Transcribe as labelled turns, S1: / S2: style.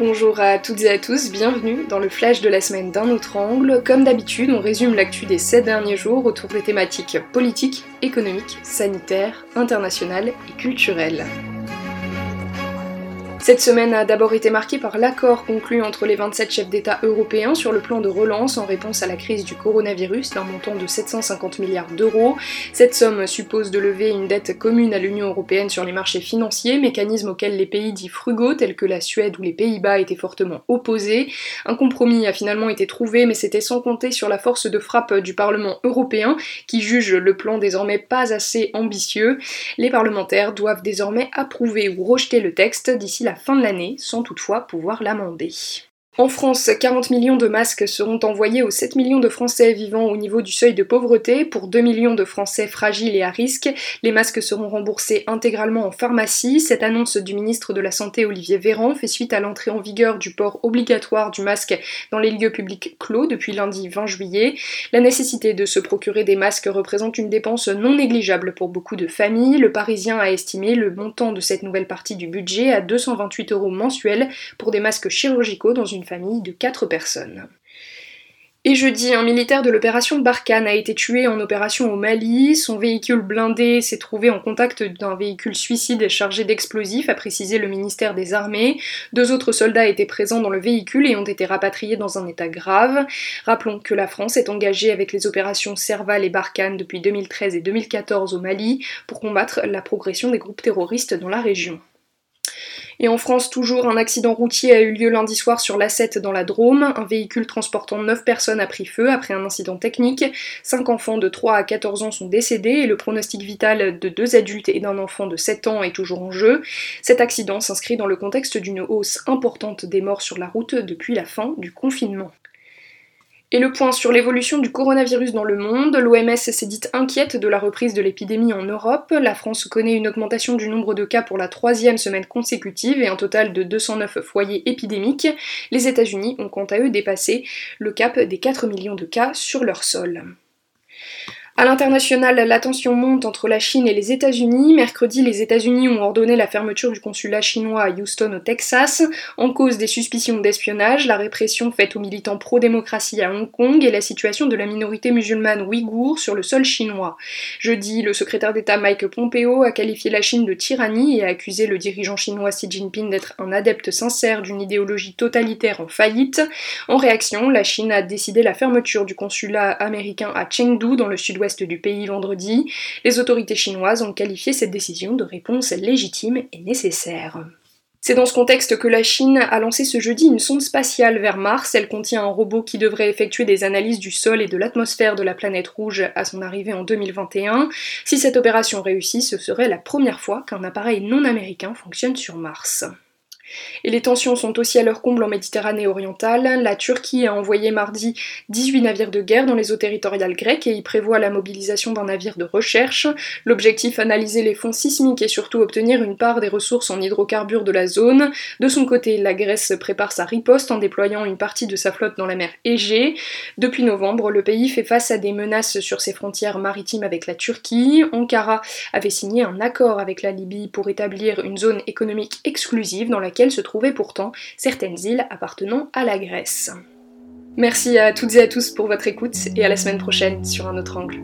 S1: Bonjour à toutes et à tous, bienvenue dans le flash de la semaine d'un autre angle. Comme d'habitude, on résume l'actu des 7 derniers jours autour des thématiques politiques, économiques, sanitaires, internationales et culturelles. Cette semaine a d'abord été marquée par l'accord conclu entre les 27 chefs d'État européens sur le plan de relance en réponse à la crise du coronavirus d'un montant de 750 milliards d'euros. Cette somme suppose de lever une dette commune à l'Union européenne sur les marchés financiers, mécanisme auquel les pays dits frugaux tels que la Suède ou les Pays-Bas étaient fortement opposés. Un compromis a finalement été trouvé, mais c'était sans compter sur la force de frappe du Parlement européen qui juge le plan désormais pas assez ambitieux. Les parlementaires doivent désormais approuver ou rejeter le texte d'ici la fin de l'année, sans toutefois pouvoir l'amender. En France, 40 millions de masques seront envoyés aux 7 millions de Français vivant au niveau du seuil de pauvreté. Pour 2 millions de Français fragiles et à risque, les masques seront remboursés intégralement en pharmacie. Cette annonce du ministre de la Santé Olivier Véran fait suite à l'entrée en vigueur du port obligatoire du masque dans les lieux publics clos depuis lundi 20 juillet. La nécessité de se procurer des masques représente une dépense non négligeable pour beaucoup de familles. Le Parisien a estimé le montant de cette nouvelle partie du budget à 228 euros mensuels pour des masques chirurgicaux dans une famille de 4 personnes. Et jeudi, un militaire de l'opération Barkhane a été tué en opération au Mali. Son véhicule blindé s'est trouvé en contact d'un véhicule suicide chargé d'explosifs, a précisé le ministère des Armées. Deux autres soldats étaient présents dans le véhicule et ont été rapatriés dans un état grave. Rappelons que la France est engagée avec les opérations Serval et Barkhane depuis 2013 et 2014 au Mali pour combattre la progression des groupes terroristes dans la région. Et en France, toujours, un accident routier a eu lieu lundi soir sur l'A7 dans la Drôme. Un véhicule transportant 9 personnes a pris feu après un incident technique. 5 enfants de 3 à 14 ans sont décédés et le pronostic vital de deux adultes et d'un enfant de 7 ans est toujours en jeu. Cet accident s'inscrit dans le contexte d'une hausse importante des morts sur la route depuis la fin du confinement. Et le point sur l'évolution du coronavirus dans le monde, l'OMS s'est dite inquiète de la reprise de l'épidémie en Europe. La France connaît une augmentation du nombre de cas pour la troisième semaine consécutive et un total de 209 foyers épidémiques. Les États-Unis ont quant à eux dépassé le cap des 4 millions de cas sur leur sol. À l'international, la tension monte entre la Chine et les États-Unis. Mercredi, les États-Unis ont ordonné la fermeture du consulat chinois à Houston, au Texas, en cause des suspicions d'espionnage, la répression faite aux militants pro-démocratie à Hong Kong et la situation de la minorité musulmane ouïghour sur le sol chinois. Jeudi, le secrétaire d'État Mike Pompeo a qualifié la Chine de tyrannie et a accusé le dirigeant chinois Xi Jinping d'être un adepte sincère d'une idéologie totalitaire en faillite. En réaction, la Chine a décidé la fermeture du consulat américain à Chengdu, dans le sud-ouest du pays vendredi, les autorités chinoises ont qualifié cette décision de réponse légitime et nécessaire. C'est dans ce contexte que la Chine a lancé ce jeudi une sonde spatiale vers Mars. Elle contient un robot qui devrait effectuer des analyses du sol et de l'atmosphère de la planète rouge à son arrivée en 2021. Si cette opération réussit, ce serait la première fois qu'un appareil non américain fonctionne sur Mars. Et les tensions sont aussi à leur comble en Méditerranée orientale. La Turquie a envoyé mardi 18 navires de guerre dans les eaux territoriales grecques et y prévoit la mobilisation d'un navire de recherche. L'objectif, analyser les fonds sismiques et surtout obtenir une part des ressources en hydrocarbures de la zone. De son côté, la Grèce prépare sa riposte en déployant une partie de sa flotte dans la mer Égée. Depuis novembre, le pays fait face à des menaces sur ses frontières maritimes avec la Turquie. Ankara avait signé un accord avec la Libye pour établir une zone économique exclusive dans laquelle se trouvaient pourtant certaines îles appartenant à la Grèce. Merci à toutes et à tous pour votre écoute et à la semaine prochaine sur un autre angle.